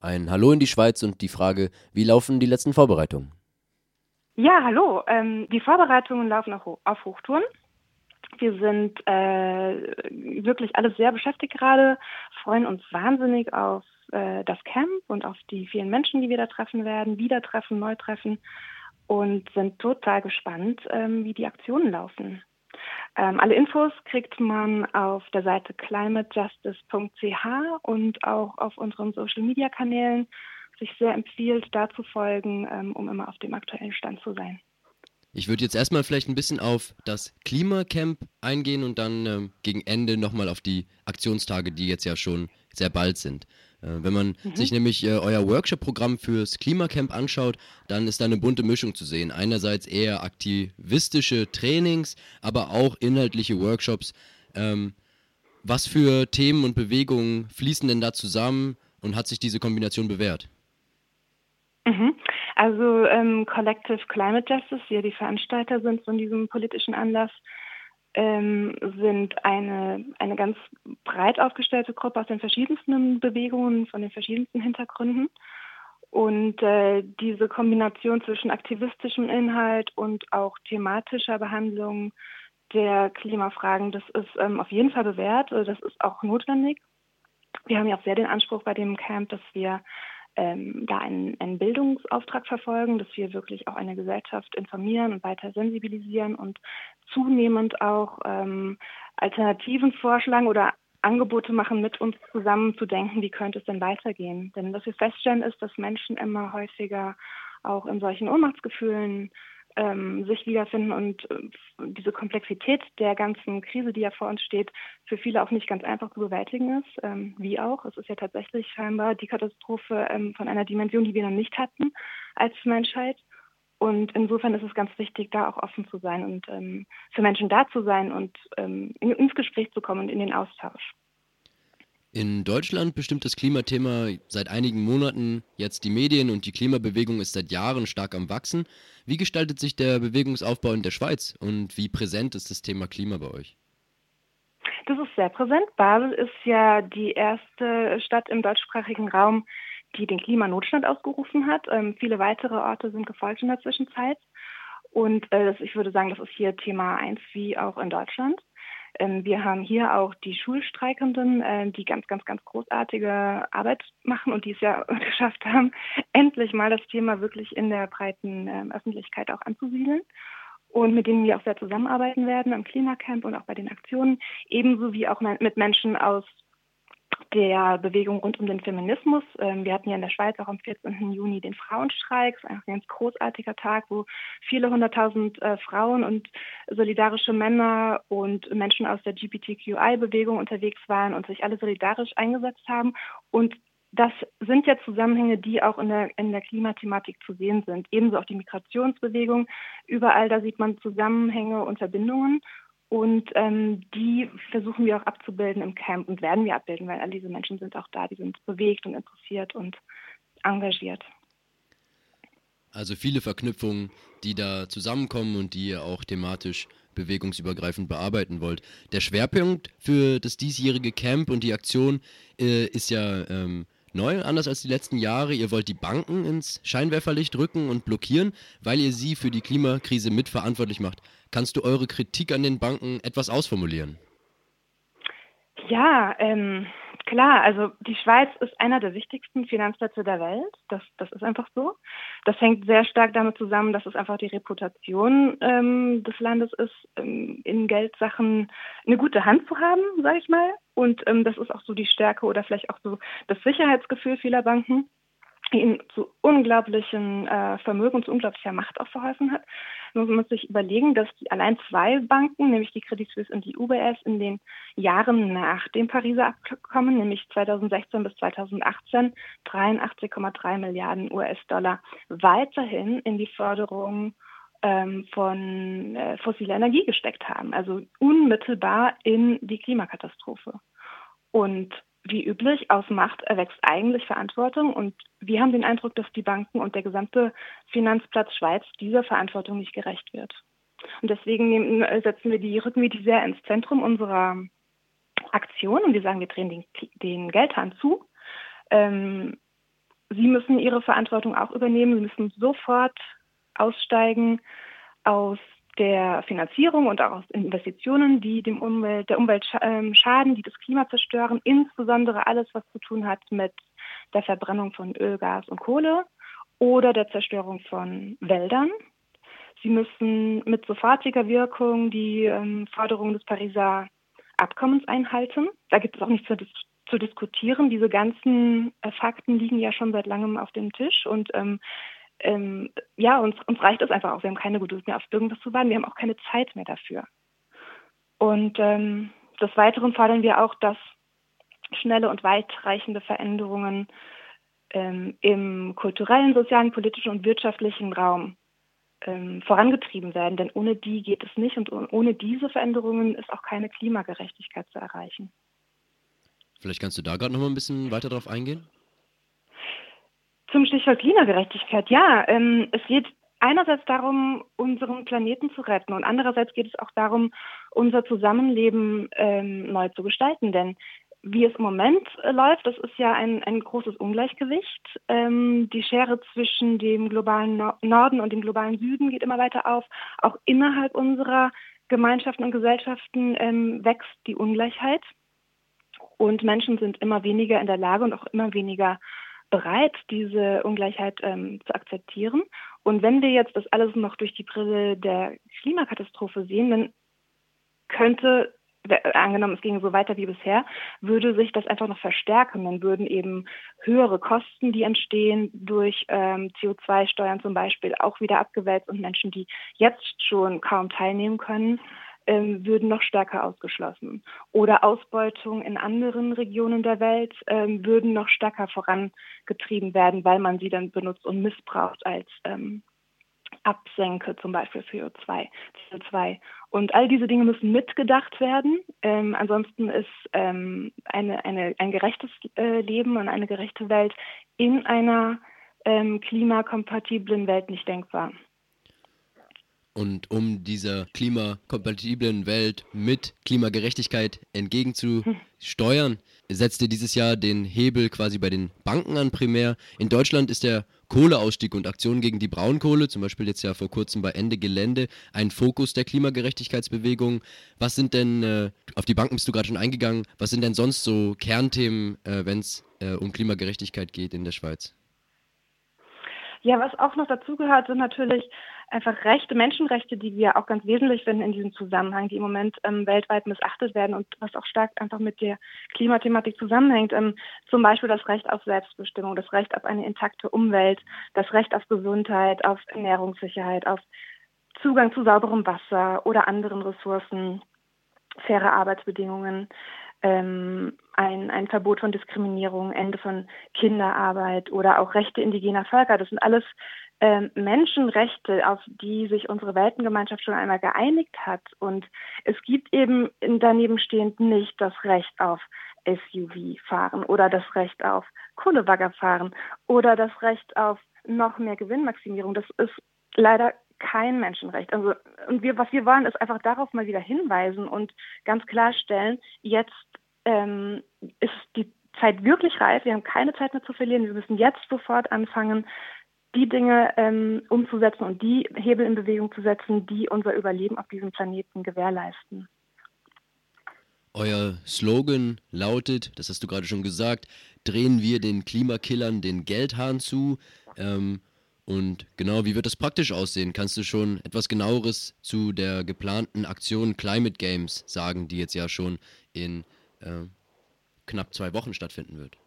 Ein Hallo in die Schweiz und die Frage, wie laufen die letzten Vorbereitungen? Ja, hallo. Ähm, die Vorbereitungen laufen auf, auf Hochtouren. Wir sind äh, wirklich alles sehr beschäftigt gerade, freuen uns wahnsinnig auf äh, das Camp und auf die vielen Menschen, die wir da treffen werden, wieder treffen, neu treffen und sind total gespannt, ähm, wie die Aktionen laufen. Ähm, alle Infos kriegt man auf der Seite climatejustice.ch und auch auf unseren Social-Media-Kanälen. Sich sehr empfiehlt, da zu folgen, ähm, um immer auf dem aktuellen Stand zu sein. Ich würde jetzt erstmal vielleicht ein bisschen auf das Klimacamp eingehen und dann ähm, gegen Ende nochmal auf die Aktionstage, die jetzt ja schon sehr bald sind. Äh, wenn man mhm. sich nämlich äh, euer Workshop-Programm fürs Klimacamp anschaut, dann ist da eine bunte Mischung zu sehen. Einerseits eher aktivistische Trainings, aber auch inhaltliche Workshops. Ähm, was für Themen und Bewegungen fließen denn da zusammen und hat sich diese Kombination bewährt? Mhm. Also ähm, Collective Climate Justice, die ja die Veranstalter sind von diesem politischen Anlass, ähm, sind eine, eine ganz breit aufgestellte Gruppe aus den verschiedensten Bewegungen, von den verschiedensten Hintergründen. Und äh, diese Kombination zwischen aktivistischem Inhalt und auch thematischer Behandlung der Klimafragen, das ist ähm, auf jeden Fall bewährt, also das ist auch notwendig. Wir haben ja auch sehr den Anspruch bei dem Camp, dass wir ähm, da einen, einen, Bildungsauftrag verfolgen, dass wir wirklich auch eine Gesellschaft informieren und weiter sensibilisieren und zunehmend auch ähm, Alternativen vorschlagen oder Angebote machen, mit uns zusammen zu denken, wie könnte es denn weitergehen. Denn was wir feststellen, ist, dass Menschen immer häufiger auch in solchen Ohnmachtsgefühlen ähm, sich wiederfinden und äh, diese Komplexität der ganzen Krise, die ja vor uns steht, für viele auch nicht ganz einfach zu bewältigen ist. Ähm, wie auch. Es ist ja tatsächlich scheinbar die Katastrophe ähm, von einer Dimension, die wir noch nicht hatten als Menschheit. Und insofern ist es ganz wichtig, da auch offen zu sein und ähm, für Menschen da zu sein und ähm, ins Gespräch zu kommen und in den Austausch. In Deutschland bestimmt das Klimathema seit einigen Monaten jetzt die Medien und die Klimabewegung ist seit Jahren stark am Wachsen. Wie gestaltet sich der Bewegungsaufbau in der Schweiz und wie präsent ist das Thema Klima bei euch? Das ist sehr präsent. Basel ist ja die erste Stadt im deutschsprachigen Raum, die den Klimanotstand ausgerufen hat. Ähm, viele weitere Orte sind gefolgt in der Zwischenzeit. Und äh, ich würde sagen, das ist hier Thema eins wie auch in Deutschland. Ähm, wir haben hier auch die Schulstreikenden, äh, die ganz, ganz, ganz großartige Arbeit machen und die es ja geschafft haben, endlich mal das Thema wirklich in der breiten äh, Öffentlichkeit auch anzusiedeln und mit denen wir auch sehr zusammenarbeiten werden am Klimacamp und auch bei den Aktionen, ebenso wie auch mit Menschen aus der Bewegung rund um den Feminismus. Ähm, wir hatten ja in der Schweiz auch am 14. Juni den Frauenstreik, das ist ein ganz großartiger Tag, wo viele hunderttausend äh, Frauen und solidarische Männer und Menschen aus der GPTQI-Bewegung unterwegs waren und sich alle solidarisch eingesetzt haben. Und das sind ja Zusammenhänge, die auch in der, in der Klimathematik zu sehen sind. Ebenso auch die Migrationsbewegung. Überall da sieht man Zusammenhänge und Verbindungen. Und ähm, die versuchen wir auch abzubilden im Camp und werden wir abbilden, weil all diese Menschen sind auch da, die sind bewegt und interessiert und engagiert. Also viele Verknüpfungen, die da zusammenkommen und die ihr auch thematisch bewegungsübergreifend bearbeiten wollt. Der Schwerpunkt für das diesjährige Camp und die Aktion äh, ist ja ähm, neu, anders als die letzten Jahre. Ihr wollt die Banken ins Scheinwerferlicht rücken und blockieren, weil ihr sie für die Klimakrise mitverantwortlich macht. Kannst du eure Kritik an den Banken etwas ausformulieren? Ja, ähm, klar. Also die Schweiz ist einer der wichtigsten Finanzplätze der Welt. Das, das ist einfach so. Das hängt sehr stark damit zusammen, dass es einfach die Reputation ähm, des Landes ist, ähm, in Geldsachen eine gute Hand zu haben, sage ich mal. Und ähm, das ist auch so die Stärke oder vielleicht auch so das Sicherheitsgefühl vieler Banken ihnen zu unglaublichen äh, Vermögen, zu unglaublicher Macht auch verholfen hat. Nun muss man sich überlegen, dass die allein zwei Banken, nämlich die Credit Suisse und die UBS, in den Jahren nach dem Pariser Abkommen, nämlich 2016 bis 2018, 83,3 Milliarden US-Dollar weiterhin in die Förderung ähm, von äh, fossiler Energie gesteckt haben, also unmittelbar in die Klimakatastrophe. Und wie üblich, aus Macht erwächst eigentlich Verantwortung und wir haben den Eindruck, dass die Banken und der gesamte Finanzplatz Schweiz dieser Verantwortung nicht gerecht wird. Und deswegen setzen wir die, rücken wir die sehr ins Zentrum unserer Aktion und wir sagen, wir drehen den, den Geldhahn zu. Ähm, sie müssen ihre Verantwortung auch übernehmen. Sie müssen sofort aussteigen aus der Finanzierung und auch aus Investitionen, die dem Umwelt, der Umwelt ähm, schaden, die das Klima zerstören, insbesondere alles, was zu tun hat mit der Verbrennung von Öl, Gas und Kohle oder der Zerstörung von Wäldern. Sie müssen mit sofortiger Wirkung die ähm, Forderungen des Pariser Abkommens einhalten. Da gibt es auch nichts zu, dis zu diskutieren. Diese ganzen äh, Fakten liegen ja schon seit langem auf dem Tisch und ähm, ähm, ja, uns, uns reicht es einfach auch. Wir haben keine Geduld mehr, auf irgendwas zu warten. Wir haben auch keine Zeit mehr dafür. Und ähm, des Weiteren fordern wir auch, dass schnelle und weitreichende Veränderungen ähm, im kulturellen, sozialen, politischen und wirtschaftlichen Raum ähm, vorangetrieben werden. Denn ohne die geht es nicht und ohne diese Veränderungen ist auch keine Klimagerechtigkeit zu erreichen. Vielleicht kannst du da gerade noch mal ein bisschen weiter darauf eingehen? Zum Stichwort Klimagerechtigkeit, ja. Ähm, es geht einerseits darum, unseren Planeten zu retten und andererseits geht es auch darum, unser Zusammenleben ähm, neu zu gestalten. Denn wie es im Moment äh, läuft, das ist ja ein, ein großes Ungleichgewicht. Ähm, die Schere zwischen dem globalen no Norden und dem globalen Süden geht immer weiter auf. Auch innerhalb unserer Gemeinschaften und Gesellschaften ähm, wächst die Ungleichheit. Und Menschen sind immer weniger in der Lage und auch immer weniger bereit, diese Ungleichheit ähm, zu akzeptieren. Und wenn wir jetzt das alles noch durch die Brille der Klimakatastrophe sehen, dann könnte, angenommen es ginge so weiter wie bisher, würde sich das einfach noch verstärken. Dann würden eben höhere Kosten, die entstehen durch ähm, CO2-Steuern zum Beispiel, auch wieder abgewälzt und Menschen, die jetzt schon kaum teilnehmen können, ähm, würden noch stärker ausgeschlossen. Oder Ausbeutung in anderen Regionen der Welt ähm, würden noch stärker vorangetrieben werden, weil man sie dann benutzt und missbraucht als ähm, Absenke zum Beispiel für CO2. CO2. Und all diese Dinge müssen mitgedacht werden. Ähm, ansonsten ist ähm, eine, eine, ein gerechtes äh, Leben und eine gerechte Welt in einer ähm, klimakompatiblen Welt nicht denkbar. Und um dieser klimakompatiblen Welt mit Klimagerechtigkeit entgegenzusteuern, setzt ihr dieses Jahr den Hebel quasi bei den Banken an primär. In Deutschland ist der Kohleausstieg und Aktionen gegen die Braunkohle, zum Beispiel jetzt ja vor kurzem bei Ende Gelände, ein Fokus der Klimagerechtigkeitsbewegung. Was sind denn, äh, auf die Banken bist du gerade schon eingegangen, was sind denn sonst so Kernthemen, äh, wenn es äh, um Klimagerechtigkeit geht in der Schweiz? Ja, was auch noch dazugehört, sind natürlich einfach Rechte, Menschenrechte, die wir auch ganz wesentlich finden in diesem Zusammenhang, die im Moment ähm, weltweit missachtet werden und was auch stark einfach mit der Klimathematik zusammenhängt. Ähm, zum Beispiel das Recht auf Selbstbestimmung, das Recht auf eine intakte Umwelt, das Recht auf Gesundheit, auf Ernährungssicherheit, auf Zugang zu sauberem Wasser oder anderen Ressourcen, faire Arbeitsbedingungen. Ähm, ein, ein Verbot von Diskriminierung, Ende von Kinderarbeit oder auch Rechte indigener Völker. Das sind alles ähm, Menschenrechte, auf die sich unsere Weltengemeinschaft schon einmal geeinigt hat. Und es gibt eben daneben stehend nicht das Recht auf SUV fahren oder das Recht auf Kohlebagger fahren oder das Recht auf noch mehr Gewinnmaximierung. Das ist leider kein Menschenrecht. Also, und wir, was wir wollen, ist einfach darauf mal wieder hinweisen und ganz klarstellen, jetzt ähm, ist die Zeit wirklich reif. Wir haben keine Zeit mehr zu verlieren. Wir müssen jetzt sofort anfangen, die Dinge ähm, umzusetzen und die Hebel in Bewegung zu setzen, die unser Überleben auf diesem Planeten gewährleisten. Euer Slogan lautet, das hast du gerade schon gesagt, drehen wir den Klimakillern den Geldhahn zu. Ähm, und genau, wie wird das praktisch aussehen? Kannst du schon etwas genaueres zu der geplanten Aktion Climate Games sagen, die jetzt ja schon in äh, knapp zwei Wochen stattfinden wird?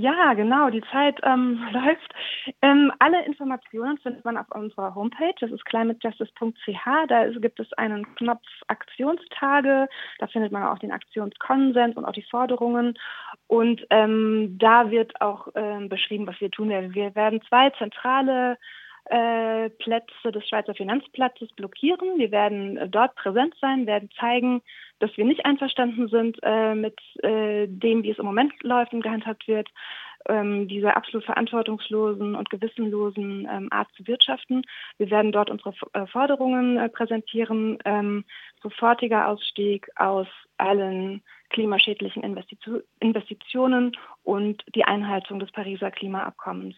Ja, genau, die Zeit ähm, läuft. Ähm, alle Informationen findet man auf unserer Homepage, das ist climatejustice.ch. Da gibt es einen Knopf Aktionstage, da findet man auch den Aktionskonsens und auch die Forderungen. Und ähm, da wird auch ähm, beschrieben, was wir tun werden. Wir werden zwei zentrale Plätze des Schweizer Finanzplatzes blockieren. Wir werden äh, dort präsent sein, werden zeigen, dass wir nicht einverstanden sind äh, mit äh, dem, wie es im Moment läuft und gehandhabt wird, ähm, dieser absolut verantwortungslosen und gewissenlosen ähm, Art zu wirtschaften. Wir werden dort unsere äh, Forderungen äh, präsentieren, ähm, sofortiger Ausstieg aus allen klimaschädlichen Investitionen und die Einhaltung des Pariser Klimaabkommens.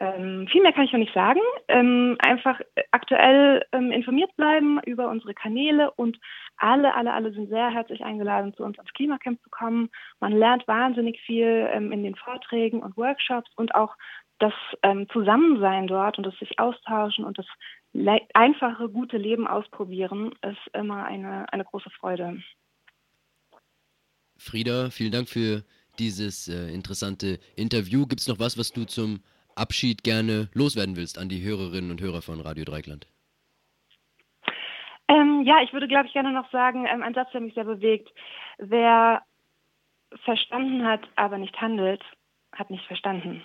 Ähm, viel mehr kann ich noch nicht sagen. Ähm, einfach aktuell ähm, informiert bleiben über unsere Kanäle und alle, alle, alle sind sehr herzlich eingeladen, zu uns ans Klimacamp zu kommen. Man lernt wahnsinnig viel ähm, in den Vorträgen und Workshops und auch das ähm, Zusammensein dort und das sich austauschen und das einfache, gute Leben ausprobieren ist immer eine, eine große Freude. Frieda, vielen Dank für dieses äh, interessante Interview. Gibt es noch was, was du zum Abschied gerne loswerden willst an die Hörerinnen und Hörer von Radio Dreikland? Ähm, ja, ich würde, glaube ich, gerne noch sagen, ähm, ein Satz, der mich sehr bewegt. Wer verstanden hat, aber nicht handelt, hat nicht verstanden.